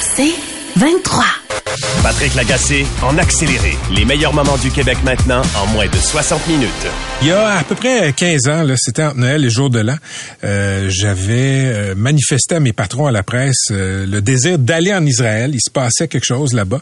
C'est 23. Patrick Lagacé en accéléré. Les meilleurs moments du Québec maintenant en moins de 60 minutes. Il y a à peu près 15 ans, c'était entre Noël et jour de l'an, euh, j'avais euh, manifesté à mes patrons à la presse euh, le désir d'aller en Israël. Il se passait quelque chose là-bas.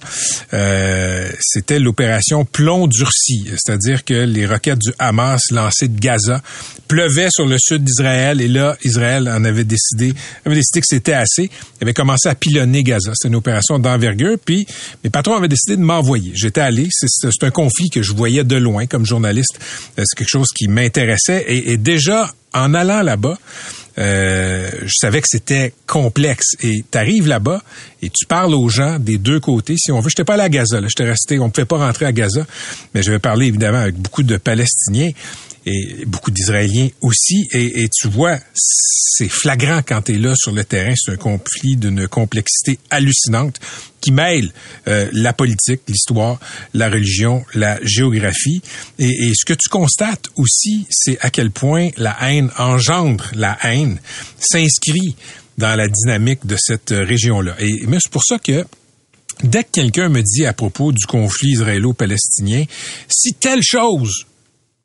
c'était l'opération plomb durci, c'est-à-dire que les roquettes du Hamas lancées de Gaza pleuvaient sur le sud d'Israël et là, Israël en avait décidé, avait décidé que c'était assez. Il avait commencé à pilonner Gaza. C'était une opération d'envergure. Puis mes patrons avaient décidé de m'envoyer. J'étais allé. C'est un conflit que je voyais de loin comme journaliste. C'est quelque chose qui m'intéressait. Et, déjà, en allant là-bas, euh, je savais que c'était complexe. Et tu arrives là-bas et tu parles aux gens des deux côtés. Si on veut, j'étais pas allé à Gaza. Là, j'étais resté. On ne pouvait pas rentrer à Gaza, mais je vais parler évidemment avec beaucoup de Palestiniens et beaucoup d'Israéliens aussi. Et, tu vois, c'est flagrant quand tu es là sur le terrain. C'est un conflit d'une complexité hallucinante qui mêle euh, la politique, l'histoire, la religion, la géographie. Et, ce que tu constates aussi, c'est à quel point la haine engendre la haine, s'inscrit dans la dynamique de cette région-là. Et c'est pour ça que dès que quelqu'un me dit à propos du conflit israélo-palestinien, si telle chose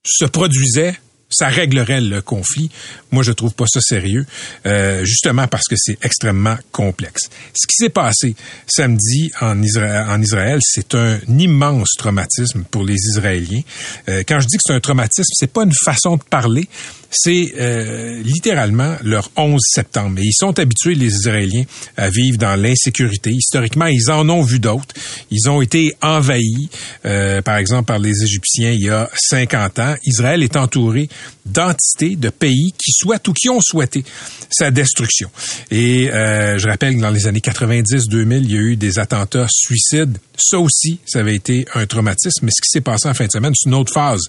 se produisait, ça réglerait le conflit. Moi, je trouve pas ça sérieux, euh, justement parce que c'est extrêmement complexe. Ce qui s'est passé samedi en Israël, c'est un immense traumatisme pour les Israéliens. Euh, quand je dis que c'est un traumatisme, c'est pas une façon de parler, c'est euh, littéralement leur 11 septembre. Et ils sont habitués, les Israéliens, à vivre dans l'insécurité. Historiquement, ils en ont vu d'autres. Ils ont été envahis, euh, par exemple, par les Égyptiens il y a 50 ans. Israël est entouré d'entités, de pays qui souhaitent ou qui ont souhaité sa destruction. Et euh, je rappelle que dans les années 90-2000, il y a eu des attentats suicides. Ça aussi, ça avait été un traumatisme. Mais ce qui s'est passé en fin de semaine, c'est une autre phase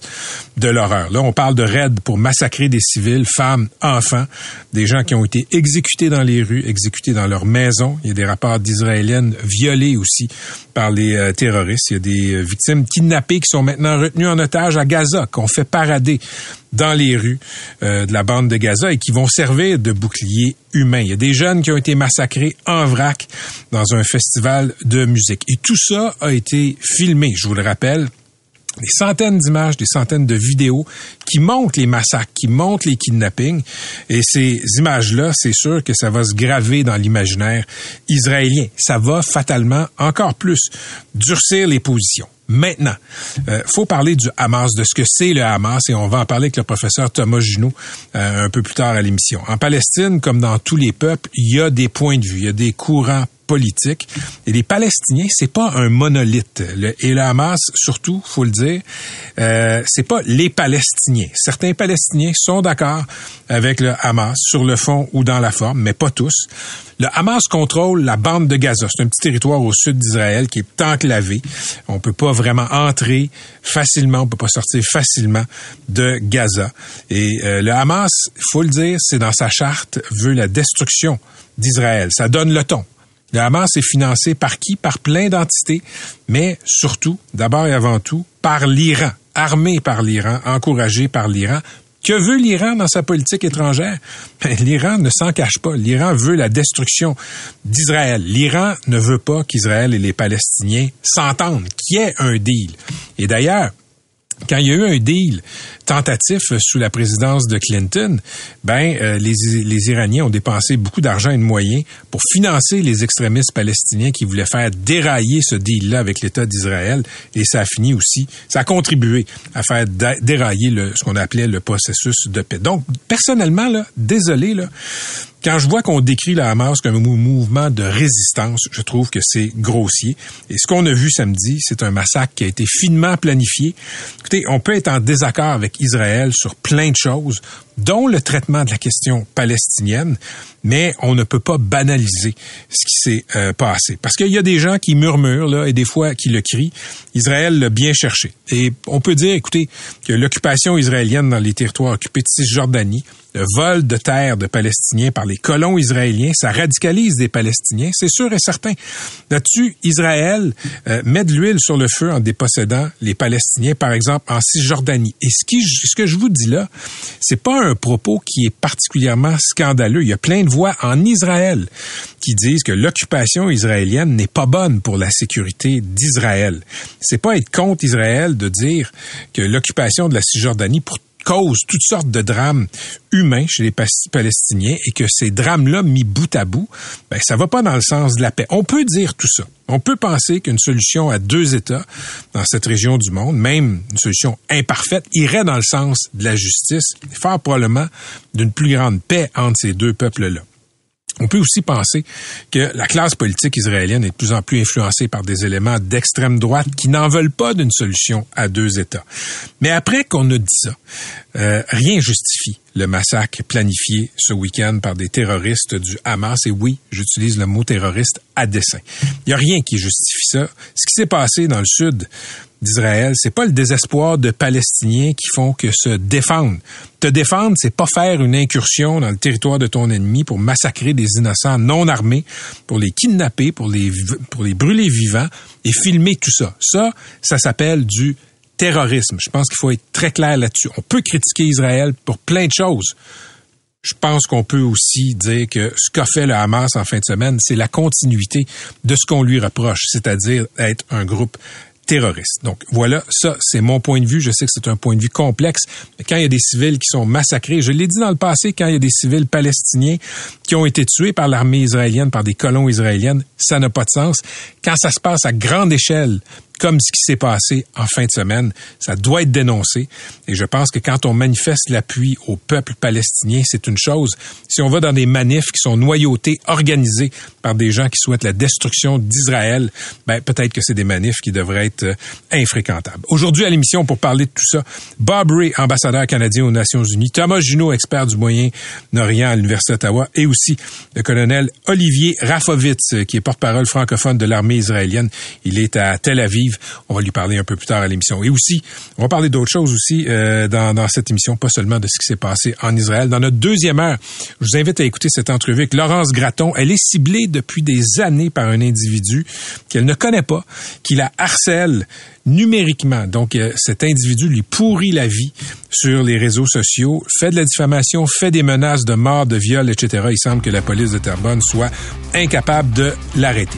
de l'horreur. Là, on parle de raids pour massacrer des civils, femmes, enfants, des gens qui ont été exécutés dans les rues, exécutés dans leurs maisons. Il y a des rapports d'Israéliennes violées aussi par les euh, terroristes. Il y a des euh, victimes kidnappées qui sont maintenant retenues en otage à Gaza, qu'on fait parader dans les rues euh, de la bande de Gaza et qui vont servir de bouclier humain. Il y a des jeunes qui ont été massacrés en vrac dans un festival de musique. Et tout ça a été filmé, je vous le rappelle, des centaines d'images, des centaines de vidéos qui montrent les massacres, qui montrent les kidnappings. Et ces images-là, c'est sûr que ça va se graver dans l'imaginaire israélien. Ça va fatalement encore plus durcir les positions. Maintenant, euh, faut parler du Hamas, de ce que c'est le Hamas, et on va en parler avec le professeur Thomas Junot euh, un peu plus tard à l'émission. En Palestine, comme dans tous les peuples, il y a des points de vue, il y a des courants Et les Palestiniens, c'est pas un monolithe. Le, et le Hamas, surtout, faut le dire, euh, c'est pas les Palestiniens. Certains Palestiniens sont d'accord avec le Hamas sur le fond ou dans la forme, mais pas tous. Le Hamas contrôle la bande de Gaza. C'est un petit territoire au sud d'Israël qui est enclavé. On peut pas vraiment entrer facilement, on peut pas sortir facilement de Gaza. Et euh, le Hamas, faut le dire, c'est dans sa charte, veut la destruction d'Israël. Ça donne le ton. Le Hamas est financé par qui? Par plein d'entités, mais surtout, d'abord et avant tout, par l'Iran, armé par l'Iran, encouragé par l'Iran. Que veut l'Iran dans sa politique étrangère? Ben, L'Iran ne s'en cache pas. L'Iran veut la destruction d'Israël. L'Iran ne veut pas qu'Israël et les Palestiniens s'entendent, qu'il y ait un deal. Et d'ailleurs, quand il y a eu un deal tentatif sous la présidence de Clinton, ben euh, les, Iraniens ont dépensé beaucoup d'argent et de moyens pour financer les extrémistes palestiniens qui voulaient faire dérailler ce deal-là avec l'État d'Israël et ça a fini aussi, ça a contribué à faire dérailler le, ce qu'on appelait le processus de paix. Donc personnellement désolé là, quand je vois qu'on décrit la Hamas comme un mouvement de résistance, je trouve que c'est grossier. Et ce qu'on a vu samedi, c'est un massacre qui a été finement planifié. Écoutez, on peut être en désaccord avec Israël sur plein de choses. Dont le traitement de la question palestinienne, mais on ne peut pas banaliser ce qui s'est euh, passé. Parce qu'il y a des gens qui murmurent, là, et des fois qui le crient, Israël l'a bien cherché. Et on peut dire, écoutez, que l'occupation israélienne dans les territoires occupés de Cisjordanie, le vol de terre de Palestiniens par les colons israéliens, ça radicalise des Palestiniens, c'est sûr et certain. Là-dessus, Israël euh, met de l'huile sur le feu en dépossédant les Palestiniens, par exemple, en Cisjordanie. Et ce, qui, ce que je vous dis là, c'est pas un propos qui est particulièrement scandaleux. Il y a plein de voix en Israël qui disent que l'occupation israélienne n'est pas bonne pour la sécurité d'Israël. C'est pas être contre Israël de dire que l'occupation de la Cisjordanie pour cause toutes sortes de drames humains chez les Palestiniens et que ces drames-là, mis bout à bout, ben, ça va pas dans le sens de la paix. On peut dire tout ça. On peut penser qu'une solution à deux États dans cette région du monde, même une solution imparfaite, irait dans le sens de la justice, fort probablement d'une plus grande paix entre ces deux peuples-là. On peut aussi penser que la classe politique israélienne est de plus en plus influencée par des éléments d'extrême droite qui n'en veulent pas d'une solution à deux États. Mais après qu'on a dit ça, euh, rien justifie le massacre planifié ce week-end par des terroristes du Hamas. Et oui, j'utilise le mot terroriste à dessein. Il n'y a rien qui justifie ça. Ce qui s'est passé dans le sud d'Israël, c'est pas le désespoir de Palestiniens qui font que se défendre. Te défendre, c'est pas faire une incursion dans le territoire de ton ennemi pour massacrer des innocents non armés, pour les kidnapper, pour les, pour les brûler vivants et filmer tout ça. Ça, ça s'appelle du terrorisme. Je pense qu'il faut être très clair là-dessus. On peut critiquer Israël pour plein de choses. Je pense qu'on peut aussi dire que ce qu'a fait le Hamas en fin de semaine, c'est la continuité de ce qu'on lui reproche, c'est-à-dire être un groupe terroristes. Donc voilà, ça c'est mon point de vue. Je sais que c'est un point de vue complexe, mais quand il y a des civils qui sont massacrés, je l'ai dit dans le passé, quand il y a des civils palestiniens qui ont été tués par l'armée israélienne, par des colons israéliennes, ça n'a pas de sens. Quand ça se passe à grande échelle, comme ce qui s'est passé en fin de semaine. Ça doit être dénoncé. Et je pense que quand on manifeste l'appui au peuple palestinien, c'est une chose. Si on va dans des manifs qui sont noyautés, organisés par des gens qui souhaitent la destruction d'Israël, ben, peut-être que c'est des manifs qui devraient être euh, infréquentables. Aujourd'hui à l'émission, pour parler de tout ça, Bob Ray, ambassadeur canadien aux Nations Unies, Thomas Junot, expert du Moyen-Orient à l'Université d'Ottawa, et aussi le colonel Olivier Rafovitz, qui est porte-parole francophone de l'armée israélienne. Il est à Tel Aviv on va lui parler un peu plus tard à l'émission. Et aussi, on va parler d'autres choses aussi euh, dans, cette émission, pas seulement de ce qui s'est passé en Israël. Dans notre deuxième heure, je vous invite à écouter cette entrevue avec Laurence Gratton. Elle est ciblée depuis des années par un individu qu'elle ne connaît pas, qui la harcèle numériquement. Donc, euh, cet individu lui pourrit la vie sur les réseaux sociaux, fait de la diffamation, fait des menaces de mort, de viol, etc. Il semble que la police de Terrebonne soit incapable de l'arrêter.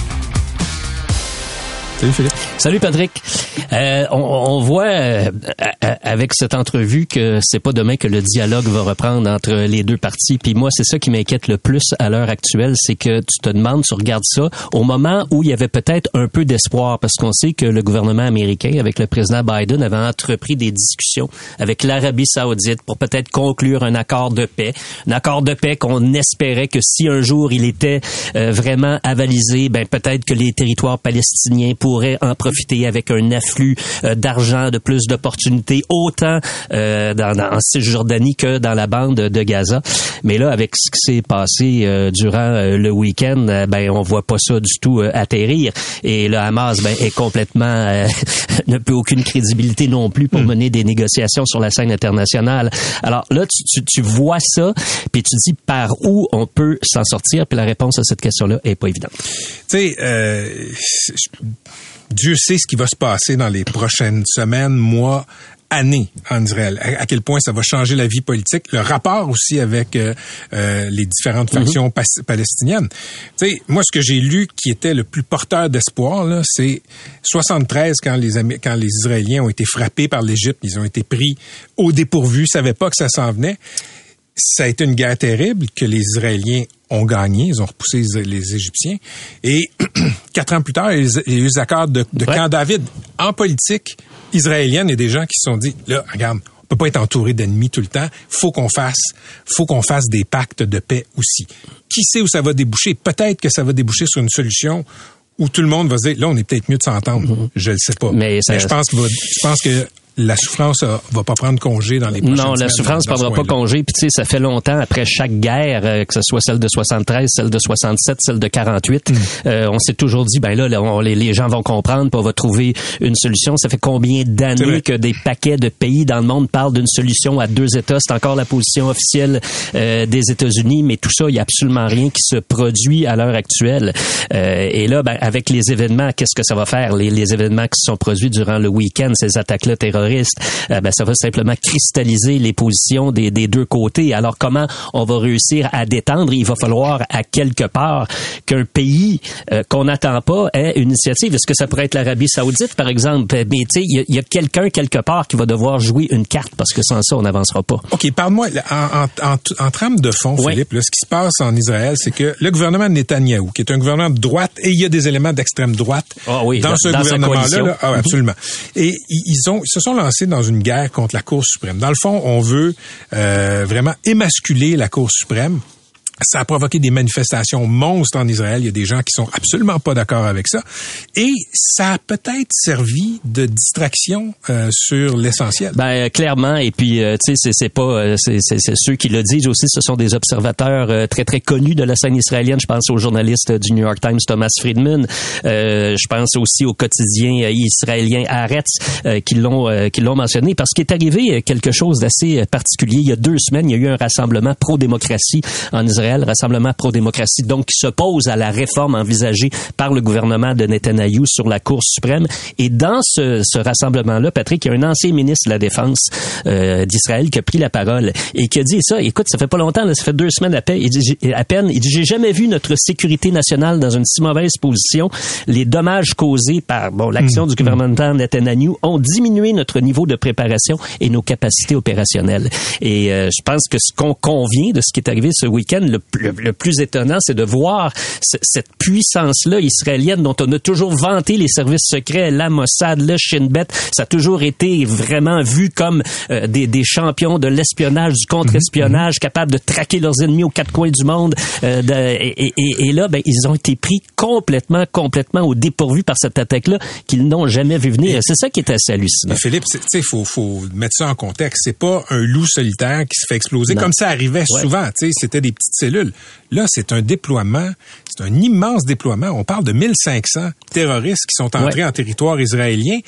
Salut Patrick. Euh, on, on, voit euh, avec cette entrevue que c'est pas demain que le dialogue va reprendre entre les deux parties. Puis moi, c'est ça qui m'inquiète le plus à l'heure actuelle, c'est que tu te demandes, tu regardes ça au moment où il y avait peut-être un peu d'espoir, parce qu'on sait que le gouvernement américain, avec le président Biden, avait entrepris des discussions avec l'Arabie Saoudite pour peut-être conclure un accord de paix, un accord de paix qu'on espérait que si un jour il était euh, vraiment avalisé, ben peut-être que les territoires palestiniens pourraient en profiter avec un afflux euh, d'argent, de plus d'opportunités, autant euh, dans, en Cisjordanie que dans la bande de Gaza. Mais là, avec ce qui s'est passé euh, durant le week-end, ben on voit pas ça du tout atterrir. Et le Hamas ben, est complètement ne peut aucune crédibilité non plus pour hmm. mener des négociations sur la scène internationale. Alors là, tu, tu, tu vois ça, puis tu dis par où on peut s'en sortir. Puis la réponse à cette question-là est pas évidente. Tu sais, euh, Dieu sait ce qui va se passer dans les prochaines semaines, mois années en Israël. À, quel point ça va changer la vie politique, le rapport aussi avec euh, euh, les différentes Mhm. factions palestiniennes. Tu sais, moi, ce que j'ai lu qui était le plus porteur d'espoir, c'est 73 quand les quand les Israéliens ont été frappés par l'Égypte, ils ont été pris au dépourvu, ils savaient pas que ça s'en venait. Ça a été une guerre terrible que les Israéliens ont gagné, ils ont repoussé les Égyptiens. Et quatre ans plus tard, il y a eu les accords de, de Ouais. Camp David. En politique israélienne, il y a des gens qui se sont dit, là, regarde, on peut pas être entouré d'ennemis tout le temps. Faut qu'on fasse, faut qu'on fasse des pactes de paix aussi. Qui sait où ça va déboucher? Peut-être que ça va déboucher sur une solution où tout le monde va se dire, là, on est peut-être mieux de s'entendre. Je le sais pas. Mm-hmm. Mais ça- je pense que, je pense que la souffrance euh, va pas prendre congé dans les prochaines Non, la souffrance prendra pas congé. Puis tu sais, ça fait longtemps après chaque guerre, euh, que ce soit celle de 73, celle de 67, celle de 48, Mm. euh, on s'est toujours dit, ben là, là, on- les, les gens vont comprendre, puis on va trouver une solution. Ça fait combien d'années que des paquets de pays dans le monde parlent d'une solution à deux États? C'est encore la position officielle euh, des États-Unis, mais tout ça, il y a absolument rien qui se produit à l'heure actuelle. Euh, et là, ben, avec les événements, qu'est-ce que ça va faire? Les, les événements qui se sont produits durant le week-end, ces attaques-là terroristes, euh, ben, ça va simplement cristalliser les positions des, des deux côtés. Alors comment on va réussir à détendre? Il va falloir à quelque part qu'un pays euh, qu'on n'attend pas ait une initiative. Est-ce que ça pourrait être l'Arabie Saoudite, par exemple? Mais tu sais, il y a, quelqu'un quelque part qui va devoir jouer une carte parce que sans ça, on n'avancera pas. OK, parle-moi, en, en, en, en trame de fond, Oui. Philippe, là, ce qui se passe en Israël, c'est que le gouvernement de Netanyahou, qui est un gouvernement de droite, et il y a des éléments d'extrême droite Ah oui, dans dans- ce gouvernement-là. Ah, absolument. Et ils, ils ont, ils se sont lancés dans une guerre contre la Cour suprême. Dans le fond, on veut euh, vraiment émasculer la Cour suprême. Ça a provoqué des manifestations monstres en Israël. Il y a des gens qui sont absolument pas d'accord avec ça. Et ça a peut-être servi de distraction euh, sur l'essentiel. Ben euh, clairement et puis euh, tu sais c'est pas euh, c'est ceux qui le disent aussi ce sont des observateurs très très connus de la scène israélienne je pense au journaliste du New York Times Thomas Friedman je pense aussi au quotidien israélien Haaretz qui l'ont qui l'ont mentionné parce qu'il est arrivé quelque chose d'assez particulier il y a deux semaines il y a eu un rassemblement pro-démocratie en Israël rassemblement pro-démocratie donc qui s'oppose à la réforme envisagée par le gouvernement de Netanyahou sur la Cour suprême et dans ce, ce rassemblement-là, Patrick, il y a un ancien ministre de la Défense euh, d'Israël qui a pris la parole et qui a dit ça. Écoute, ça fait pas longtemps, là, ça fait deux semaines à peine. Il dit, à peine. Il dit, j'ai jamais vu notre sécurité nationale dans une si mauvaise position. Les dommages causés par bon l'action du gouvernement de Netanyahu ont diminué notre niveau de préparation et nos capacités opérationnelles. Et euh, je pense que ce qu'on convient de ce qui est arrivé ce week-end, le, le- le plus étonnant, c'est de voir ce- cette puissance-là israélienne dont on a toujours vanté les services secrets, la Mossad, le Shin Bet. Ça a toujours été vraiment vu comme euh, des, des champions de l'espionnage, du contre-espionnage, capables de traquer leurs ennemis aux quatre coins du monde. Euh, de- et, et- et là, ben, ils ont été pris complètement, complètement au dépourvu par cette attaque-là qu'ils n'ont jamais vu venir. C'est ça qui est assez hallucinant. Mais Philippe, tu sais, faut, faut mettre ça en contexte. C'est pas un loup solitaire qui se fait exploser Non. comme ça arrivait Ouais. souvent. Tu sais, c'était des petites cellules. Là, c'est un déploiement, c'est un immense déploiement. On parle de 1500 terroristes qui sont entrés Ouais. en territoire israélien.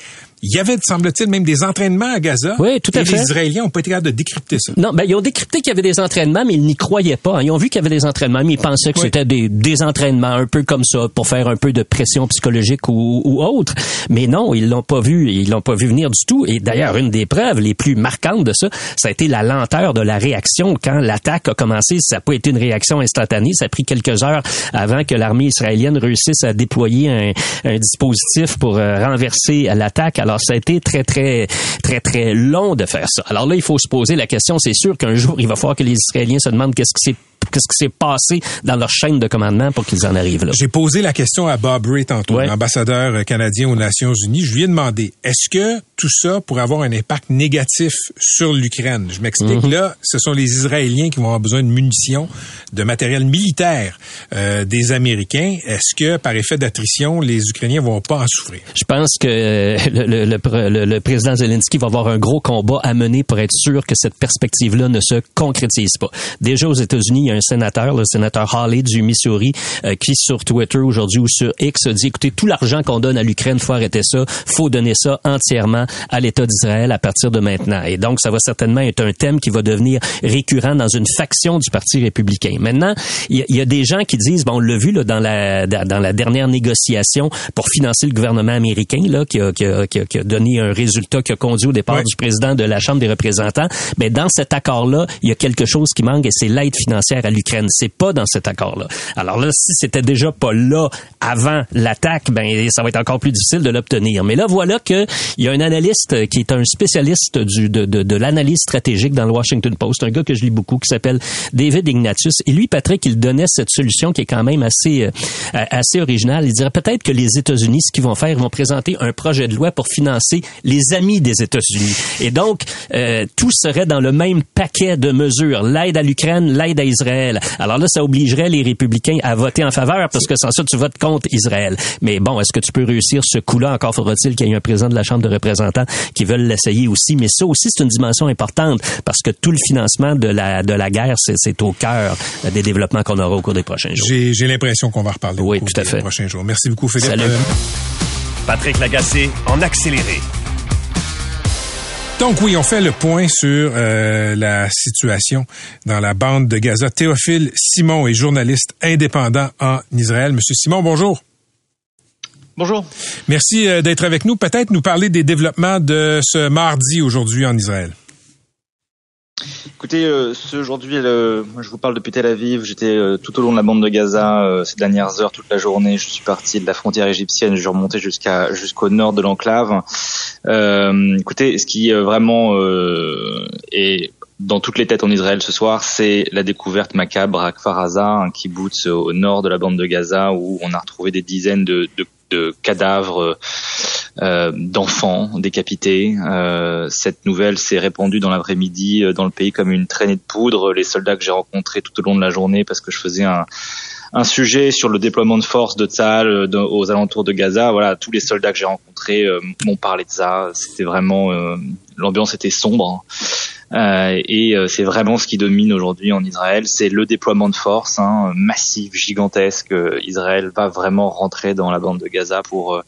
Il y avait, semble-t-il, même des entraînements à Gaza. Oui, tout à et fait. les Israéliens ont pas été capables de décrypter ça. Non, ben ils ont décrypté qu'il y avait des entraînements, mais ils n'y croyaient pas. Ils ont vu qu'il y avait des entraînements, mais ils pensaient que Oui. c'était des, des entraînements un peu comme ça pour faire un peu de pression psychologique ou, ou autre. Mais non, ils l'ont pas vu, ils l'ont pas vu venir du tout. Et d'ailleurs, une des preuves les plus marquantes de ça, ça a été la lenteur de la réaction quand l'attaque a commencé. Ça n'a pas été une réaction instantanée. Ça a pris quelques heures avant que l'armée israélienne réussisse à déployer un, un dispositif pour euh, renverser l'attaque. Alors, ça a été très, très, très, très long de faire ça. Alors là, il faut se poser la question. C'est sûr qu'un jour, il va falloir que les Israéliens se demandent qu'est-ce qui s'est qu'est-ce qui s'est passé dans leur chaîne de commandement pour qu'ils en arrivent là. J'ai posé la question à Bob Ray tantôt, Ouais. l'ambassadeur canadien aux Nations Unies. Je lui ai demandé, est-ce que tout ça pourrait avoir un impact négatif sur l'Ukraine? Je m'explique. Mhm. Là, ce sont les Israéliens qui vont avoir besoin de munitions, de matériel militaire euh, des Américains. Est-ce que, par effet d'attrition, les Ukrainiens vont pas en souffrir? Je pense que euh, le, le- le pr- le- le président Zelensky va avoir un gros combat à mener pour être sûr que cette perspective-là ne se concrétise pas. Déjà aux États-Unis, il y a un sénateur, le sénateur Hawley du Missouri, qui sur Twitter aujourd'hui ou sur X dit écoutez, tout l'argent qu'on donne à l'Ukraine, faut arrêter ça, faut donner ça entièrement à l'État d'Israël à partir de maintenant. Et donc, ça va certainement être un thème qui va devenir récurrent dans une faction du Parti républicain. Maintenant, il y, a des gens qui disent, bon, on l'a vu là, dans la dans la dernière négociation pour financer le gouvernement américain, là, qui a, qui a, qui a donné un résultat qui a conduit au départ du président de la Chambre des représentants. Mais dans cet accord-là, il y a quelque chose qui manque et c'est l'aide financière à l'Ukraine. C'est pas dans cet accord-là. Alors là, si c'était déjà pas là avant l'attaque, ben ça va être encore plus difficile de l'obtenir. Mais là, voilà que il y a un analyste qui est un spécialiste de l'analyse stratégique dans le Washington Post, un gars que je lis beaucoup qui s'appelle David Ignatius. Et lui, Patrick, il donnait cette solution qui est quand même assez euh, assez originale. Il dirait peut-être que les États-Unis, ce qu'ils vont faire, ils vont présenter un projet de loi pour financer les amis des États-Unis. Et donc, euh, tout serait dans le même paquet de mesures. L'aide à l'Ukraine, l'aide à Israël. Alors là, ça obligerait les républicains à voter en faveur parce que sans ça, tu votes contre Israël. Mais bon, est-ce que tu peux réussir ce coup-là? Encore faudra-t-il qu'il y ait un président de la Chambre de représentants qui veulent l'essayer aussi. Mais ça aussi, c'est une dimension importante parce que tout le financement de la, de la guerre, c'est au cœur des développements qu'on aura au cours des prochains jours. J'ai l'impression qu'on va reparler oui, au cours tout à des fait. prochains jours. Merci beaucoup, Philippe. Salut. Patrick Lagacé en accéléré. Donc oui, on fait le point sur euh, la situation dans la bande de Gaza. Théophile Simon est journaliste indépendant en Israël. Monsieur Simon, bonjour. Bonjour. Merci euh, d'être avec nous. Peut-être nous parler des développements de ce mardi aujourd'hui en Israël. Écoutez, euh, aujourd'hui, je vous parle depuis Tel Aviv. J'étais euh, tout au long de la bande de Gaza euh, ces dernières heures, toute la journée. Je suis parti de la frontière égyptienne, je suis remonté jusqu'à jusqu'au nord de l'enclave. Euh, écoutez, ce qui vraiment est dans toutes les têtes en Israël ce soir, c'est la découverte macabre à Kfar Aza, un kibbutz au nord de la bande de Gaza, où on a retrouvé des dizaines de, de, de cadavres euh, d'enfants décapités. Euh, cette nouvelle s'est répandue dans l'après-midi euh, dans le pays comme une traînée de poudre. Les soldats que j'ai rencontrés tout au long de la journée, parce que je faisais un, un sujet sur le déploiement de force de Tzal euh, aux alentours de Gaza. Voilà, tous les soldats que j'ai rencontrés euh, m'ont parlé de ça. C'était vraiment euh, l'ambiance était sombre. Et euh, c'est vraiment ce qui domine aujourd'hui en Israël, c'est le déploiement de force hein, massif, gigantesque. Euh, Israël va vraiment rentrer dans la bande de Gaza pour euh,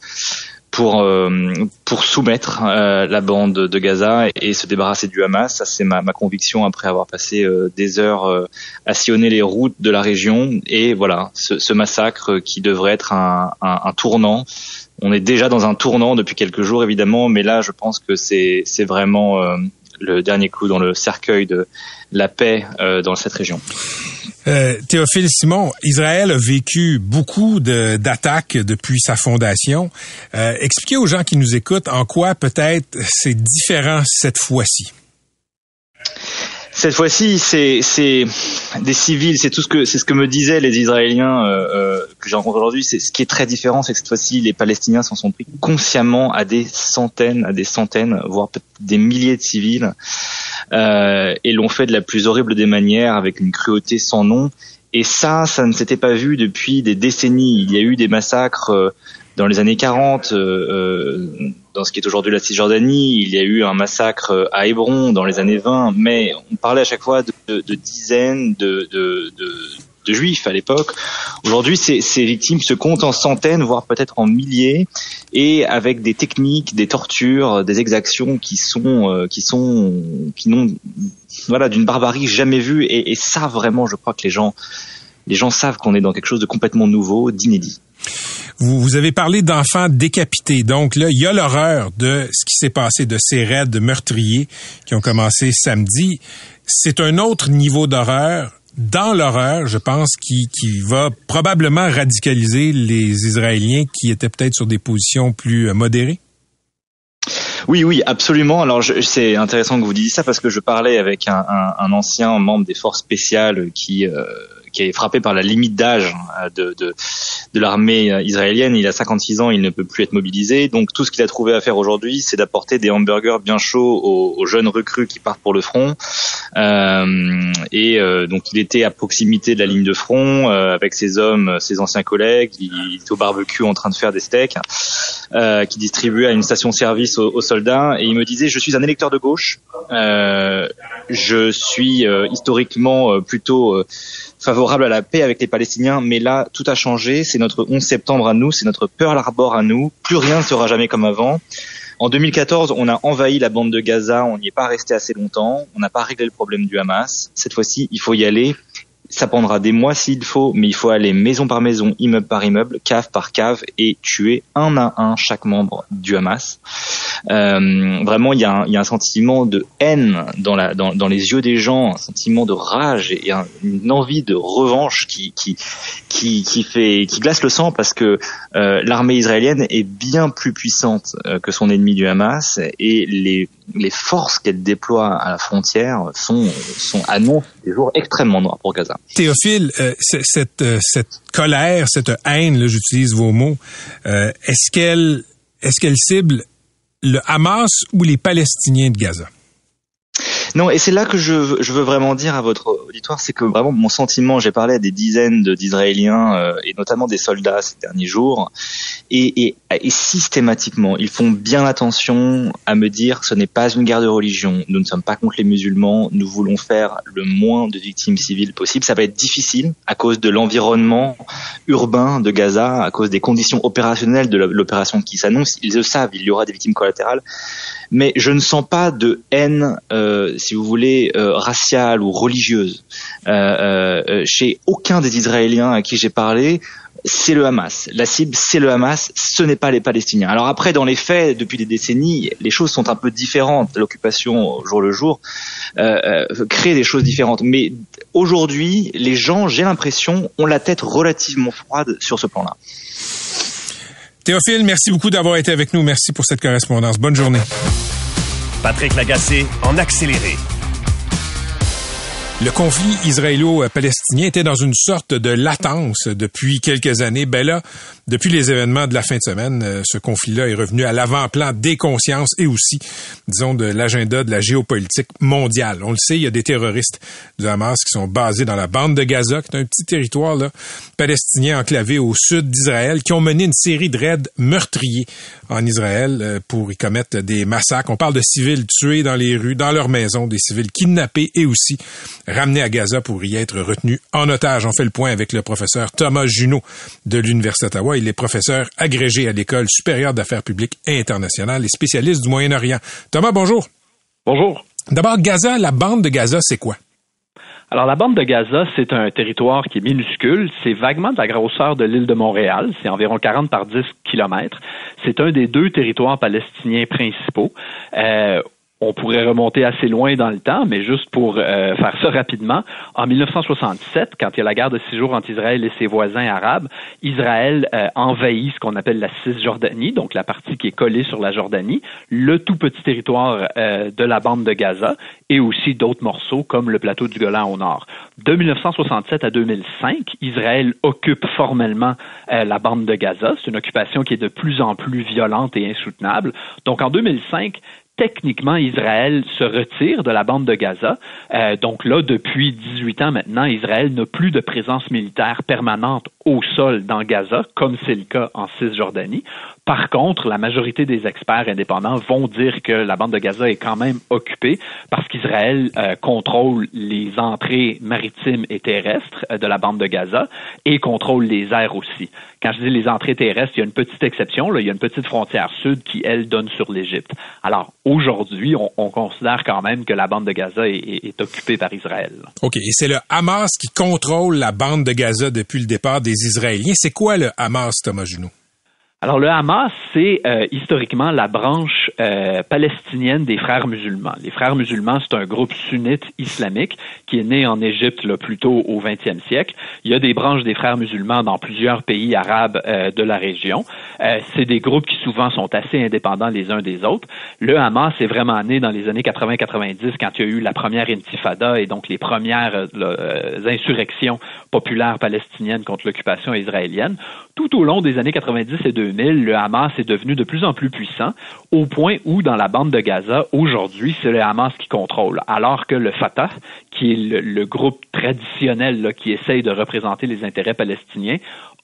pour euh, pour soumettre euh, la bande de Gaza et, se débarrasser du Hamas. Ça c'est ma, conviction après avoir passé euh, des heures euh, à sillonner les routes de la région. Et voilà, ce, ce massacre qui devrait être un, un, un tournant. On est déjà dans un tournant depuis quelques jours évidemment, mais là je pense que c'est c'est vraiment euh, le dernier coup dans le cercueil de la paix euh, dans cette région. Euh, Théophile Simon, Israël a vécu beaucoup d'attaques depuis sa fondation. Euh, expliquez aux gens qui nous écoutent en quoi peut-être c'est différent cette fois-ci. Cette fois-ci, c'est des civils, c'est tout ce que c'est ce que me disaient les Israéliens euh, euh, que j'ai rencontrés aujourd'hui. C'est ce qui est très différent, c'est que cette fois-ci, les Palestiniens s'en sont pris consciemment à des centaines, à des centaines, voire des milliers de civils, euh, et l'ont fait de la plus horrible des manières, avec une cruauté sans nom. Et ça, ça ne s'était pas vu depuis des décennies. Il y a eu des massacres euh, dans les années 40, euh, euh, dans ce qui est aujourd'hui la Cisjordanie. Il y a eu un massacre à Hébron dans les années 20, mais on parlait à chaque fois de, dizaines de, juifs à l'époque. Aujourd'hui, ces, victimes se comptent en centaines, voire peut-être en milliers, et avec des techniques, des tortures, des exactions qui sont, qui sont, qui n'ont, voilà, d'une barbarie jamais vue. Et, ça, vraiment, je crois que les gens, les gens savent qu'on est dans quelque chose de complètement nouveau, d'inédit. Vous, vous avez parlé d'enfants décapités. Donc là, il y a l'horreur de ce qui s'est passé, de ces raids meurtriers qui ont commencé samedi. C'est un autre niveau d'horreur. Dans l'horreur, je pense, qui, qui va probablement radicaliser les Israéliens qui étaient peut-être sur des positions plus euh, modérées. Oui, oui, absolument. Alors, c'est intéressant que vous disiez ça parce que je parlais avec un ancien membre des forces spéciales qui euh, qui est frappé par la limite d'âge euh, de, de, de l'armée euh, israélienne. Il a 56 ans, il ne peut plus être mobilisé. Donc, tout ce qu'il a trouvé à faire aujourd'hui, c'est d'apporter des hamburgers bien chauds aux, aux jeunes recrues qui partent pour le front. Euh, et euh, donc, il était à proximité de la ligne de front euh, avec ses hommes, ses anciens collègues. Il, il au barbecue en train de faire des steaks euh, qui distribuait à une station-service aux, aux soldats et il me disait je suis un électeur de gauche, je suis euh, historiquement euh, plutôt euh, favorable à la paix avec les Palestiniens, mais là, tout a changé. C'est notre 11 septembre à nous, c'est notre Pearl Harbor à nous. Plus rien ne sera jamais comme avant. En 2014, on a envahi la bande de Gaza, on n'y est pas resté assez longtemps, on n'a pas réglé le problème du Hamas. Cette fois-ci, il faut y aller ça prendra des mois s'il faut, mais il faut aller maison par maison, immeuble par immeuble, cave par cave et tuer un à un chaque membre du Hamas. Euh, vraiment, il y, a un, y, a un, sentiment de haine dans, la, dans, dans, les yeux des gens, un sentiment de rage et une envie de revanche qui, qui, qui, qui, fait, qui glace le sang parce que euh, l'armée israélienne est bien plus puissante euh, que son ennemi du Hamas et les, les forces qu'elle déploie à la frontière sont, sont annoncent des jours extrêmement noirs pour Gaza. Théophile, euh, cette, euh, cette colère, cette haine, j'utilise vos mots, euh, est-ce qu'elle est-ce qu'elle cible le Hamas ou les Palestiniens de Gaza? Non, et c'est là que je, veux vraiment dire à votre auditoire, c'est que vraiment mon sentiment, j'ai parlé à des dizaines d'Israéliens euh, et notamment des soldats ces derniers jours, et, et, systématiquement, ils font bien attention à me dire ce n'est pas une guerre de religion, nous ne sommes pas contre les musulmans, nous voulons faire le moins de victimes civiles possible. Ça va être difficile à cause de l'environnement urbain de Gaza, à cause des conditions opérationnelles de l'opération qui s'annonce. Ils le savent, il y aura des victimes collatérales, mais je ne sens pas de haine, euh, si vous voulez, euh, raciale ou religieuse euh, euh, chez aucun des Israéliens à qui j'ai parlé. C'est le Hamas. La cible, c'est le Hamas. Ce n'est pas les Palestiniens. Alors après, dans les faits, depuis des décennies, les choses sont un peu différentes. L'occupation jour le jour crée des choses différentes. Mais aujourd'hui, les gens, j'ai l'impression, ont la tête relativement froide sur ce plan-là. Théophile, merci beaucoup d'avoir été avec nous. Merci pour cette correspondance. Bonne journée. Patrick Lagacé en accéléré. Le conflit israélo-palestinien était dans une sorte de latence depuis quelques années. Ben là, depuis les événements de la fin de semaine, euh, ce conflit-là est revenu à l'avant-plan des consciences et aussi, disons, de l'agenda de la géopolitique mondiale. On le sait, il y a des terroristes du Hamas qui sont basés dans la bande de Gaza, qui est un petit territoire là, palestinien enclavé au sud d'Israël, qui ont mené une série de raids meurtriers en Israël euh, pour y commettre des massacres. On parle de civils tués dans les rues, dans leurs maisons, des civils kidnappés et aussi ramenés à Gaza pour y être retenus en otage. On fait le point avec le professeur Thomas Junot de l'Université d'Ottawa. Il est professeur agrégé à l'École supérieure d'affaires publiques et internationales et spécialiste du Moyen-Orient. Thomas, bonjour. Bonjour. D'abord, Gaza, la bande de Gaza, c'est quoi? Alors, la bande de Gaza, c'est un territoire qui est minuscule. C'est vaguement de la grosseur de l'île de Montréal. C'est environ 40 par 10 kilomètres. C'est un des deux territoires palestiniens principaux. Euh, on pourrait remonter assez loin dans le temps, mais juste pour euh, faire ça rapidement, en 1967, quand il y a la guerre de six jours entre Israël et ses voisins arabes, Israël euh, envahit ce qu'on appelle la Cisjordanie, donc la partie qui est collée sur la Jordanie, le tout petit territoire euh, de la bande de Gaza et aussi d'autres morceaux comme le plateau du Golan au nord. De 1967 à 2005, Israël occupe formellement la bande de Gaza. C'est une occupation qui est de plus en plus violente et insoutenable. Donc en 2005, techniquement, Israël se retire de la bande de Gaza. Euh, donc là, depuis 18 ans maintenant, Israël n'a plus de présence militaire permanente au sol dans Gaza, comme c'est le cas en Cisjordanie. Par contre, la majorité des experts indépendants vont dire que la bande de Gaza est quand même occupée parce qu'Israël euh, contrôle les entrées maritimes et terrestres euh, de la bande de Gaza et contrôle les airs aussi. Quand je dis les entrées terrestres, il y a une petite exception. Là, il y a une petite frontière sud qui, elle, donne sur l'Égypte. Alors, aujourd'hui, on, considère quand même que la bande de Gaza est, occupée par Israël. OK. Et c'est le Hamas qui contrôle la bande de Gaza depuis le départ des Israéliens. C'est quoi le Hamas, Thomas Junot? Alors le Hamas, c'est euh, historiquement la branche euh, palestinienne des frères musulmans. Les frères musulmans, c'est un groupe sunnite islamique qui est né en Égypte le plus tôt au 20e siècle. Il y a des branches des frères musulmans dans plusieurs pays arabes euh, de la région. c'est des groupes qui souvent sont assez indépendants les uns des autres. Le Hamas est vraiment né dans les années 80-90 quand il y a eu la première intifada et donc les premières insurrections populaires palestiniennes contre l'occupation israélienne tout au long des années 90 et 2000, le Hamas est devenu de plus en plus puissant, au point où, dans la bande de Gaza, aujourd'hui, c'est le Hamas qui contrôle, alors que le Fatah, qui est le, groupe traditionnel qui essaye de représenter les intérêts palestiniens,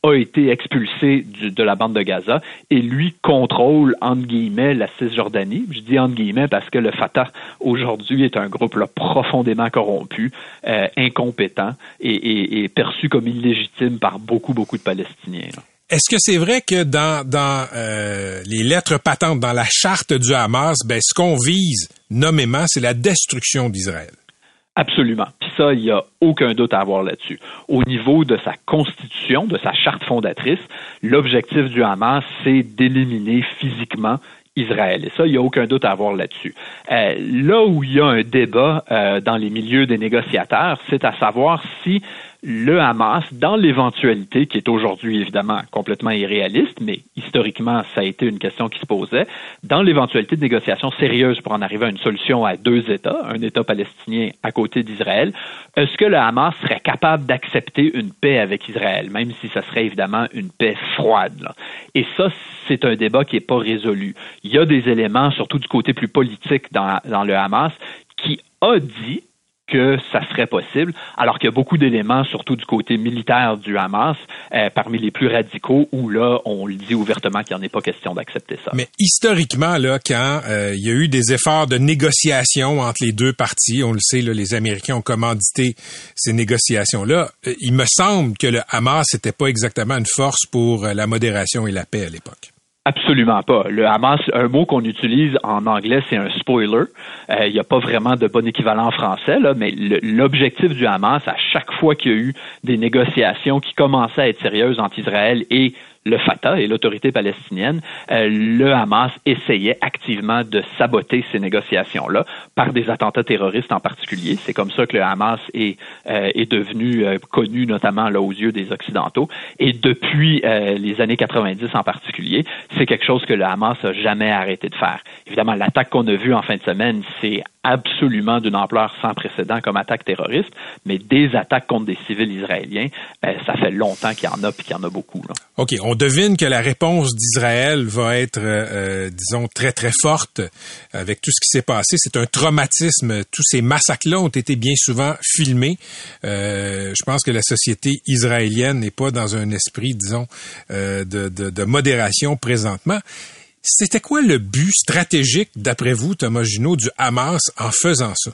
a été expulsé de la bande de Gaza et lui contrôle, entre guillemets, la Cisjordanie. Je dis entre guillemets parce que le Fatah, aujourd'hui, est un groupe profondément corrompu, euh, incompétent et, perçu comme illégitime par beaucoup, beaucoup de Palestiniens. Est-ce que c'est vrai que dans, dans euh, les lettres patentes, dans la charte du Hamas, ben, ce qu'on vise nommément, c'est la destruction d'Israël? Absolument. Puis ça, il n'y a aucun doute à avoir là-dessus. Au niveau de sa constitution, de sa charte fondatrice, l'objectif du Hamas, c'est d'éliminer physiquement Israël. Et ça, il n'y a aucun doute à avoir là-dessus. Euh, là où il y a un débat euh, dans les milieux des négociateurs, c'est à savoir si le Hamas, dans l'éventualité, qui est aujourd'hui évidemment complètement irréaliste, mais historiquement, ça a été une question qui se posait, dans l'éventualité de négociations sérieuses pour en arriver à une solution à deux États, un État palestinien à côté d'Israël, est-ce que le Hamas serait capable d'accepter une paix avec Israël, même si ça serait évidemment une paix froide? Là? Et ça, c'est un débat qui n'est pas résolu. Il y a des éléments, surtout du côté plus politique dans, dans le Hamas, qui a dit que ça serait possible, alors qu'il y a beaucoup d'éléments, surtout du côté militaire du Hamas, euh, parmi les plus radicaux, où là, on le dit ouvertement qu'il n'y en est pas question d'accepter ça. Mais historiquement, là, quand euh, il y a eu des efforts de négociation entre les deux parties, on le sait, là, les Américains ont commandité ces négociations-là, euh, il me semble que le Hamas n'était pas exactement une force pour la modération et la paix à l'époque. Absolument pas. Le Hamas, un mot qu'on utilise en anglais, c'est un spoiler. Euh, il n'y a pas vraiment de bon équivalent en français, là, mais l'objectif du Hamas, à chaque fois qu'il y a eu des négociations qui commençaient à être sérieuses entre Israël et le Fatah et l'autorité palestinienne, euh, le Hamas essayait activement de saboter ces négociations-là par des attentats terroristes en particulier. C'est comme ça que le Hamas est, euh, est devenu euh, connu notamment là aux yeux des Occidentaux. Et depuis les années 90 en particulier, c'est quelque chose que le Hamas a jamais arrêté de faire. Évidemment, l'attaque qu'on a vue en fin de semaine, c'est absolument d'une ampleur sans précédent comme attaque terroriste, mais des attaques contre des civils israéliens, ça fait longtemps qu'il y en a puis qu'il y en a beaucoup. Là. Devine que la réponse d'Israël va être, euh, euh, disons, très, très forte avec tout ce qui s'est passé. C'est un traumatisme. Tous ces massacres-là ont été bien souvent filmés. Euh, je pense que la société israélienne n'est pas dans un esprit, disons, de, de, de modération présentement. C'était quoi le but stratégique, d'après vous, Thomas Junot, du Hamas en faisant ça?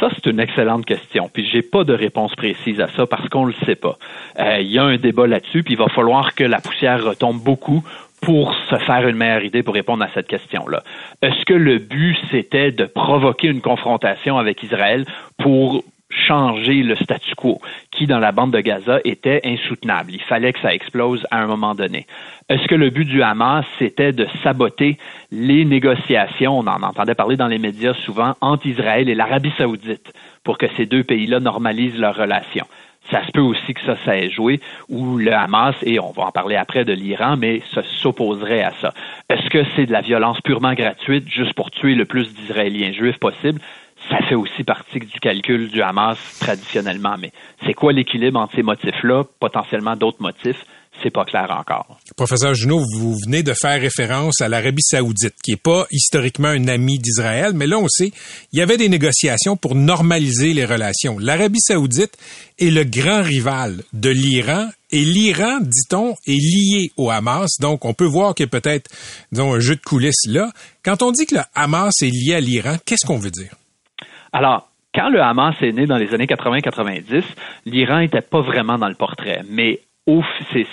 Ça, c'est une excellente question. Puis j'ai pas de réponse précise à ça parce qu'on le sait pas. Euh, il y a un débat là-dessus, puis il va falloir que la poussière retombe beaucoup pour se faire une meilleure idée pour répondre à cette question-là. Est-ce que le but, c'était de provoquer une confrontation avec Israël pour changer le statu quo, qui dans la bande de Gaza était insoutenable. Il fallait que ça explose à un moment donné. Est-ce que le but du Hamas, c'était de saboter les négociations, on en entendait parler dans les médias souvent, entre Israël et l'Arabie saoudite, pour que ces deux pays-là normalisent leurs relations? Ça se peut aussi que ça, ça ait joué, où le Hamas, et on va en parler après de l'Iran, mais ça s'opposerait à ça. Est-ce que c'est de la violence purement gratuite, juste pour tuer le plus d'Israéliens juifs possible? Ça fait aussi partie du calcul du Hamas traditionnellement. Mais c'est quoi l'équilibre entre ces motifs-là, potentiellement d'autres motifs? C'est pas clair encore. Professeur Junot, vous venez de faire référence à l'Arabie saoudite, qui est pas historiquement un ami d'Israël, mais là, on sait, il y avait des négociations pour normaliser les relations. L'Arabie saoudite est le grand rival de l'Iran, et l'Iran, dit-on, est lié au Hamas, donc on peut voir qu'il y a peut-être, un jeu de coulisses là. Quand on dit que le Hamas est lié à l'Iran, qu'est-ce qu'on veut dire? Alors, quand le Hamas est né dans les années 80-90, l'Iran n'était pas vraiment dans le portrait, mais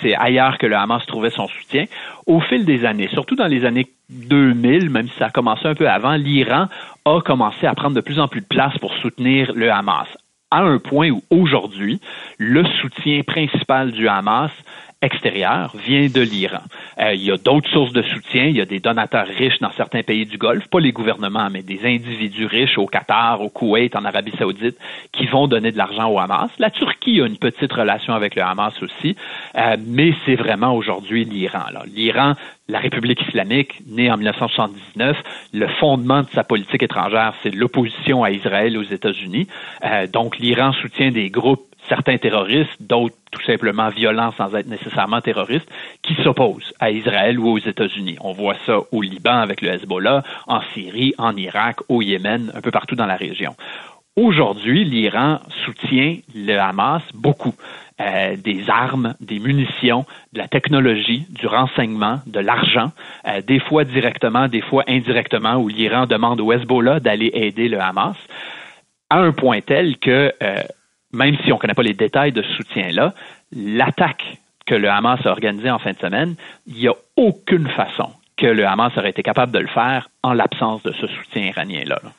c'est ailleurs que le Hamas trouvait son soutien. Au fil des années, surtout dans les années 2000, même si ça a commencé un peu avant, l'Iran a commencé à prendre de plus en plus de place pour soutenir le Hamas à un point où aujourd'hui, le soutien principal du Hamas extérieur vient de l'Iran. Euh, il y a d'autres sources de soutien. Il y a des donateurs riches dans certains pays du Golfe, pas les gouvernements, mais des individus riches au Qatar, au Koweït, en Arabie saoudite, qui vont donner de l'argent au Hamas. La Turquie a une petite relation avec le Hamas aussi, euh, mais c'est vraiment aujourd'hui l'Iran. L'Iran, la République islamique, née en 1979, le fondement de sa politique étrangère, c'est l'opposition à Israël aux États-Unis. Euh, donc l'Iran soutient des groupes certains terroristes, d'autres tout simplement violents sans être nécessairement terroristes, qui s'opposent à Israël ou aux États-Unis. On voit ça au Liban avec le Hezbollah, en Syrie, en Irak, au Yémen, un peu partout dans la région. Aujourd'hui, l'Iran soutient le Hamas beaucoup. Euh, des armes, des munitions, de la technologie, du renseignement, de l'argent, euh, des fois directement, des fois indirectement, où l'Iran demande au Hezbollah d'aller aider le Hamas, à un point tel que, euh, même si on ne connaît pas les détails de ce soutien-là, l'attaque que le Hamas a organisée en fin de semaine, il n'y a aucune façon que le Hamas aurait été capable de le faire en l'absence de ce soutien iranien-là. là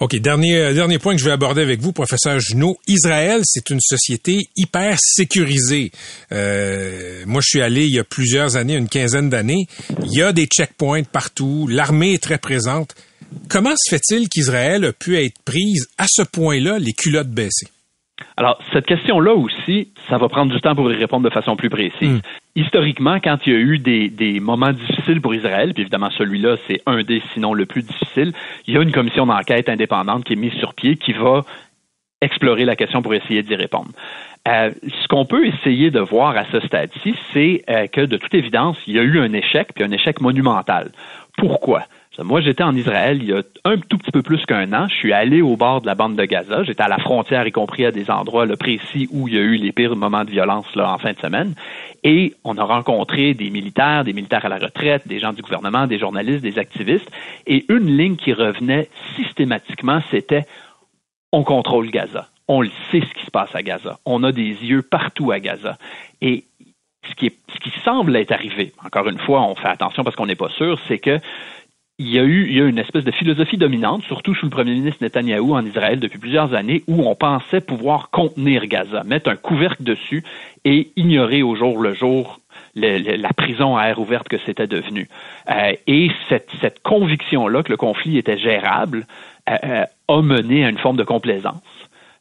OK, dernier, euh, dernier point que je vais aborder avec vous, professeur Junot. Israël, c'est une société hyper sécurisée. Euh, moi, je suis allé il y a plusieurs années, une quinzaine d'années. Il y a des checkpoints partout. L'armée est très présente. Comment se fait-il qu'Israël a pu être prise à ce point-là, les culottes baissées? Alors, cette question-là aussi, ça va prendre du temps pour y répondre de façon plus précise. Hmm. Historiquement, quand il y a eu des, moments difficiles pour Israël, puis évidemment celui-là, c'est un des, sinon le plus difficile, il y a une commission d'enquête indépendante qui est mise sur pied qui va explorer la question pour essayer d'y répondre. Euh, ce qu'on peut essayer de voir à ce stade-ci, c'est euh, que de toute évidence, il y a eu un échec, puis un échec monumental. Pourquoi? Moi, j'étais en Israël il y a un tout petit peu plus qu'un an. Je suis allé au bord de la bande de Gaza. J'étais à la frontière, y compris à des endroits précis où il y a eu les pires moments de violence là, en fin de semaine. Et on a rencontré des militaires, des militaires à la retraite, des gens du gouvernement, des journalistes, des activistes. Et une ligne qui revenait systématiquement, c'était on contrôle Gaza. On le sait ce qui se passe à Gaza. On a des yeux partout à Gaza. Et ce qui, ce qui semble être arrivé, encore une fois, on fait attention parce qu'on n'est pas sûr, c'est que il y a eu il y a une espèce de philosophie dominante, surtout sous le premier ministre Netanyahou en Israël depuis plusieurs années, où on pensait pouvoir contenir Gaza, mettre un couvercle dessus et ignorer au jour le jour la prison à air ouverte que c'était devenu. Euh, et cette, conviction-là que le conflit était gérable euh, euh, a mené à une forme de complaisance.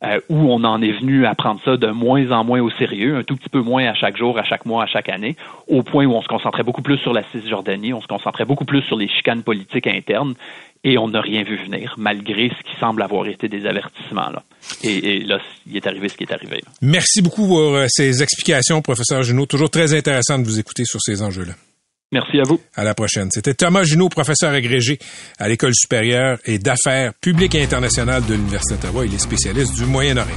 Euh, où on en est venu à prendre ça de moins en moins au sérieux, un tout petit peu moins à chaque jour, à chaque mois, à chaque année, au point où on se concentrait beaucoup plus sur la Cisjordanie, on se concentrait beaucoup plus sur les chicanes politiques internes, et on n'a rien vu venir, malgré ce qui semble avoir été des avertissements. Là. Et, là, il est arrivé ce qui est arrivé. Merci beaucoup pour euh, ces explications, professeur Junot. Toujours très intéressant de vous écouter sur ces enjeux-là. Merci à vous. À la prochaine. C'était Thomas Junot, professeur agrégé à l'École supérieure et d'affaires publiques et internationales de l'Université d'Ottawa. Il est spécialiste du Moyen-Orient.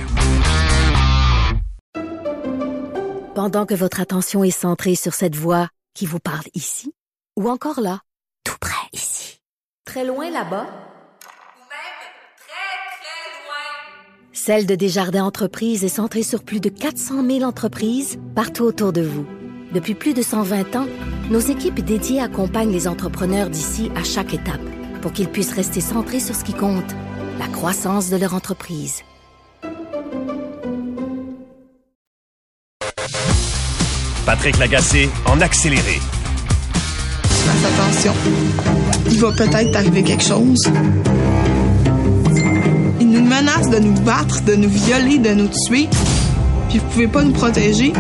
Pendant que votre attention est centrée sur cette voix qui vous parle ici, ou encore là, tout près ici, très loin là-bas, même très, très loin, celle de Desjardins Entreprises est centrée sur plus de 400 000 entreprises partout autour de vous. Depuis plus de 120 ans, nos équipes dédiées accompagnent les entrepreneurs d'ici à chaque étape pour qu'ils puissent rester centrés sur ce qui compte, la croissance de leur entreprise. Patrick Lagacé en accéléré. Faites attention. Il va peut-être arriver quelque chose. Il nous menace de nous battre, de nous violer, de nous tuer. Puis vous pouvez pas nous protéger.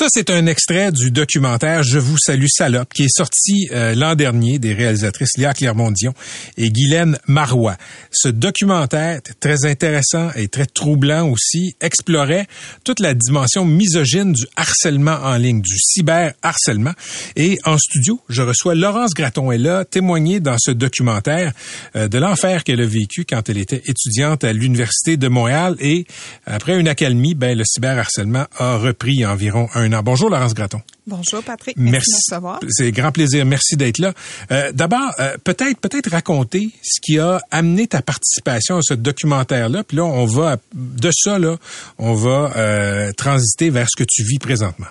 Ça, c'est un extrait du documentaire Je vous salue salope qui est sorti euh, l'an dernier des réalisatrices Léa Clermont-Dion et Guylaine Marois. Ce documentaire, très intéressant et très troublant aussi, explorait toute la dimension misogyne du harcèlement en ligne, du cyberharcèlement. Et en studio, je reçois Laurence Graton. Elle a témoigné dans ce documentaire euh, de l'enfer qu'elle a vécu quand elle était étudiante à l'Université de Montréal. Et après une accalmie, ben, le cyberharcèlement a repris environ un Bonjour Laurence Graton. Bonjour Patrick. Merci. C'est grand plaisir. Merci d'être là. Euh, d'abord, euh, peut-être peut-être raconter ce qui a amené ta participation à ce documentaire-là. Puis là, on va de ça là, on va euh, transiter vers ce que tu vis présentement.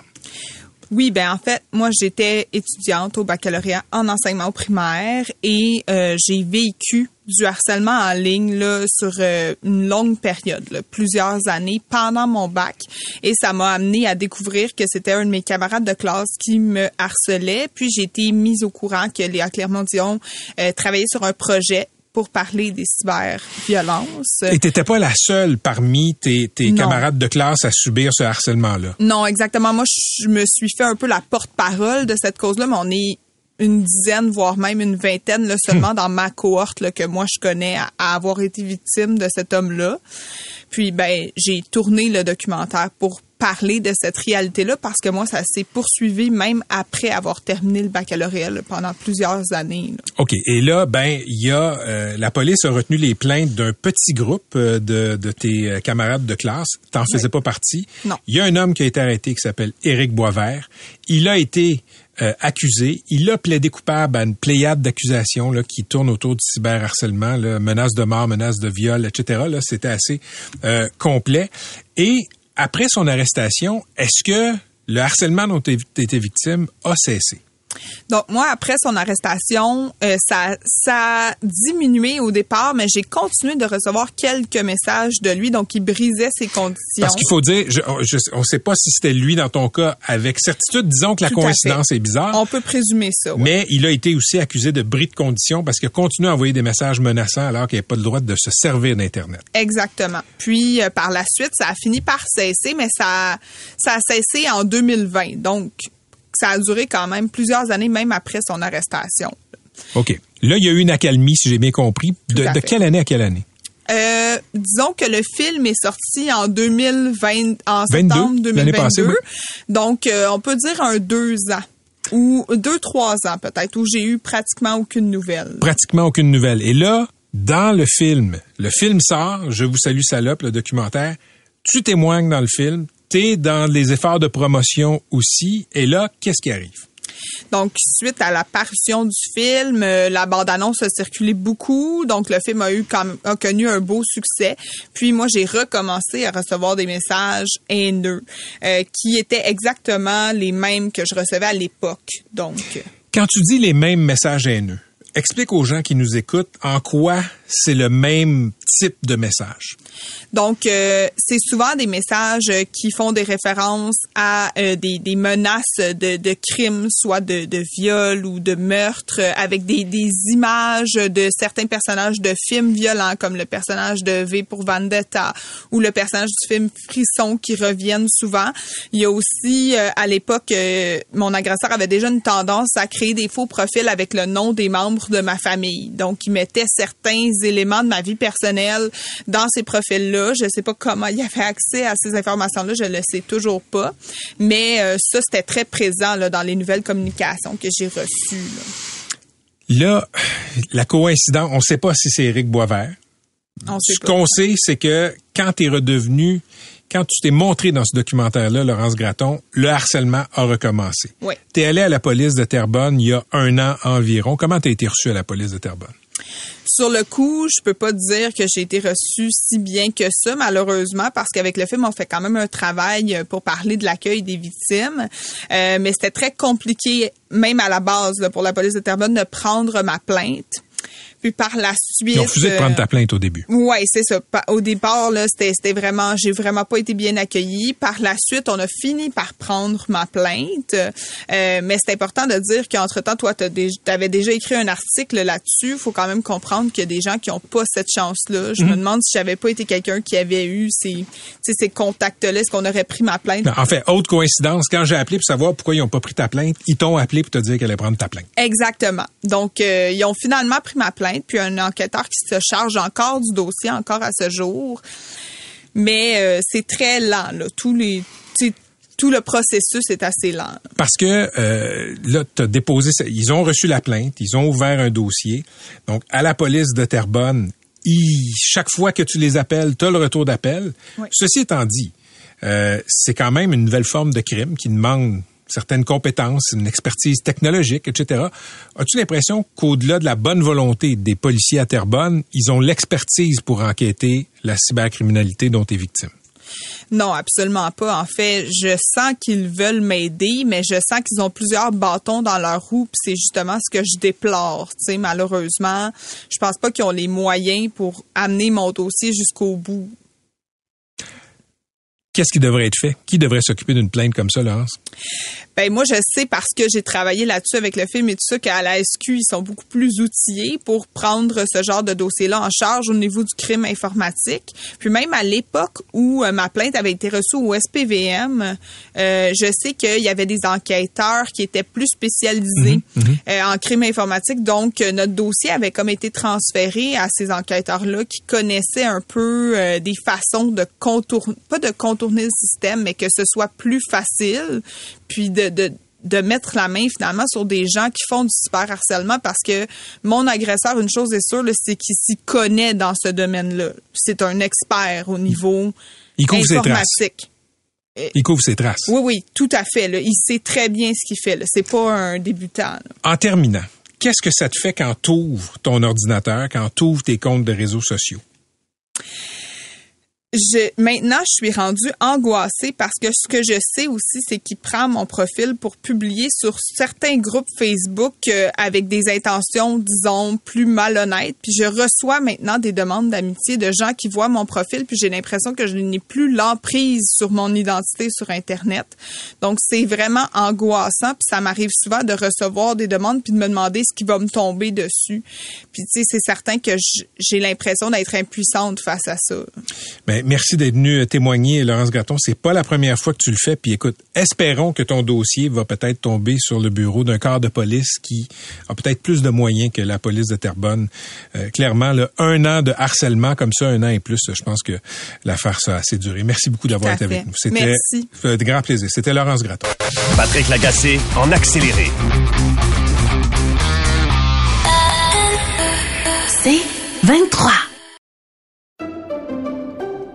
Oui, ben en fait, moi j'étais étudiante au baccalauréat en enseignement primaire et euh, j'ai vécu du harcèlement en ligne là, sur euh, une longue période, plusieurs années pendant mon bac. Et ça m'a amené à découvrir que c'était un de mes camarades de classe qui me harcelait. Puis j'ai été mise au courant que Léa Clermont-Dion euh, travaillait sur un projet pour parler des cyberviolences. Et t'étais pas la seule parmi tes, tes camarades de classe à subir ce harcèlement-là? Non, exactement. Moi, je me suis fait un peu la porte-parole de cette cause-là, mais on est une dizaine, voire même une vingtaine là, seulement dans ma cohorte là, que moi je connais à, avoir été victime de cet homme-là. Puis ben j'ai tourné le documentaire pour parler de cette réalité-là parce que moi, ça s'est poursuivi même après avoir terminé le baccalauréat là, pendant plusieurs années. là. OK. Et là, ben, il y a euh, la police a retenu les plaintes d'un petit groupe euh, de, de tes euh, camarades de classe. T'en faisais pas partie. Non. Il y a un homme qui a été arrêté qui s'appelle Éric Boisvert. Il a été euh, accusé. Il a plaidé coupable à une pléiade d'accusations qui tournent autour du cyberharcèlement, là, menaces de mort, menaces de viol, etc. Là, c'était assez euh, complet. Et après son arrestation, est-ce que le harcèlement dont tu étais victime a cessé? Donc moi, après son arrestation, euh, ça, ça a diminué au départ, mais j'ai continué de recevoir quelques messages de lui, donc il brisait ses conditions. Parce qu'il faut dire, je, je- on ne sait pas si c'était lui dans ton cas avec certitude. Disons que la Tout coïncidence est bizarre. On peut présumer ça. ouais. Mais il a été aussi accusé de bris de condition parce qu'il a continué à envoyer des messages menaçants alors qu'il n'avait pas le droit de se servir d'Internet. Exactement. Puis euh, par la suite, ça a fini par cesser, mais ça, ça a cessé en 2020. Donc ça a duré quand même plusieurs années, même après son arrestation. OK. Là, il y a eu une accalmie, si j'ai bien compris. De, quelle année à quelle année? Euh, disons que le film est sorti en 2020, en 22, septembre l'année 2022. passée, oui. Donc, euh, on peut dire un deux ans ou deux, trois ans peut-être, où j'ai eu pratiquement aucune nouvelle. Pratiquement aucune nouvelle. Et là, dans le film, le film sort, Je vous salue salope, le documentaire, tu témoignes dans le film, t'es dans les efforts de promotion aussi, et là, qu'est-ce qui arrive? Donc, suite à la parution du film, euh, la bande-annonce a circulé beaucoup. Donc, le film a eu comme, a connu un beau succès. Puis, moi, j'ai recommencé à recevoir des messages haineux euh, qui étaient exactement les mêmes que je recevais à l'époque. Donc, Quand tu dis les mêmes messages haineux, explique aux gens qui nous écoutent en quoi c'est le même type de message. Donc, euh, c'est souvent des messages qui font des références à euh, des, menaces de, crimes, soit de, viol ou de meurtre, avec des, des images de certains personnages de films violents, comme le personnage de V pour Vendetta ou le personnage du film Frisson qui reviennent souvent. Il y a aussi, euh, à l'époque, euh, mon agresseur avait déjà une tendance à créer des faux profils avec le nom des membres de ma famille. Donc, il mettait certains éléments de ma vie personnelle dans ces profils-là. Je sais pas comment il avait accès à ces informations-là, je le sais toujours pas. Mais euh, ça, c'était très présent là, dans les nouvelles communications que j'ai reçues. là. Là, la coïncidence, on ne sait pas si c'est Éric Boisvert. On sait Ce qu'on sait, c'est que quand tu es redevenu, quand tu t'es montré dans ce documentaire-là, Laurence Gratton, le harcèlement a recommencé. Oui. Tu es allé à la police de Terrebonne il y a un an environ. Comment tu as été reçu à la police de Terrebonne? Sur le coup, je peux pas dire que j'ai été reçue si bien que ça, malheureusement, parce qu'avec le film, on fait quand même un travail euh, pour parler de l'accueil des victimes. Euh, mais c'était très compliqué, même à la base, là, pour la police de Terrebonne, de prendre ma plainte. Puis par la suite... Ils ont refusé de prendre ta plainte au début. Ouais, c'est ça. Au départ, là, c'était, c'était vraiment, j'ai vraiment pas été bien accueillie. Par la suite, on a fini par prendre ma plainte. Euh, mais c'est important de dire qu'entre temps, toi, tu avais déjà écrit un article là-dessus. Faut quand même comprendre qu'il y a des gens qui ont pas cette chance-là. Je me demande si j'avais pas été quelqu'un qui avait eu ces, ces contacts-là, est-ce qu'on aurait pris ma plainte? En fait, autre coïncidence, quand j'ai appelé pour savoir pourquoi ils n'ont pas pris ta plainte, ils t'ont appelé pour te dire qu'elle allait prendre ta plainte. Exactement. Donc, euh, ils ont finalement pris ma plainte, puis un enquêteur qui se charge encore du dossier, encore à ce jour. Mais euh, c'est très lent, là. Tous les, tu sais, tout le processus est assez lent. Parce que euh, là, tu as déposé, ça- ils ont reçu la plainte, ils ont ouvert un dossier. Donc, à la police de Terrebonne, ils- chaque fois que tu les appelles, tu as le retour d'appel. Oui. Ceci étant dit, euh, c'est quand même une nouvelle forme de crime qui demande certaines compétences, une expertise technologique, etc. As-tu l'impression qu'au-delà de la bonne volonté des policiers à Terrebonne, ils ont l'expertise pour enquêter la cybercriminalité dont tu es victime? Non, absolument pas. En fait, je sens qu'ils veulent m'aider, mais je sens qu'ils ont plusieurs bâtons dans leur roue, puis c'est justement ce que je déplore. Tu malheureusement, je pense pas qu'ils ont les moyens pour amener mon dossier jusqu'au bout. Qu'est-ce qui devrait être fait? Qui devrait s'occuper d'une plainte comme ça, Laurence? Ben moi je sais parce que j'ai travaillé là-dessus avec le film et tout ça qu'à la SQ ils sont beaucoup plus outillés pour prendre ce genre de dossier-là en charge au niveau du crime informatique. Puis même à l'époque où euh, ma plainte avait été reçue au SPVM, euh, je sais qu'il y avait des enquêteurs qui étaient plus spécialisés euh, en crime informatique. Donc notre dossier avait comme été transféré à ces enquêteurs-là qui connaissaient un peu euh, des façons de contourner, pas de contourner le système, mais que ce soit plus facile, puis de, de de mettre la main finalement sur des gens qui font du cyberharcèlement parce que mon agresseur, une chose est sûre, c'est qu'il s'y connaît dans ce domaine-là. C'est un expert au niveau Il couvre ses traces. informatique. Il couvre ses traces. Oui, oui, tout à fait. Là. Il sait très bien ce qu'il fait. C'est pas un débutant. là. En terminant, qu'est-ce que ça te fait quand tu ouvres ton ordinateur, quand tu ouvres tes comptes de réseaux sociaux? Je, maintenant, je suis rendue angoissée parce que ce que je sais aussi, c'est qu'il prend mon profil pour publier sur certains groupes Facebook euh, avec des intentions, disons, plus malhonnêtes. Puis je reçois maintenant des demandes d'amitié de gens qui voient mon profil, puis j'ai l'impression que je n'ai plus l'emprise sur mon identité sur Internet. Donc, c'est vraiment angoissant, puis ça m'arrive souvent de recevoir des demandes puis de me demander ce qui va me tomber dessus. Puis, tu sais, c'est certain que j'ai l'impression d'être impuissante face à ça. Ben, merci d'être venu témoigner, Laurence Graton. C'est pas la première fois que tu le fais. Puis écoute, espérons que ton dossier va peut-être tomber sur le bureau d'un corps de police qui a peut-être plus de moyens que la police de Terrebonne. Euh, clairement, là, un an de harcèlement comme ça, un an et plus, je pense que l'affaire ça a assez duré. Merci beaucoup d'avoir été avec nous. C'était Merci. euh, de grand plaisir. C'était Laurence Graton. Patrick Lagacé en accéléré. C'est 23.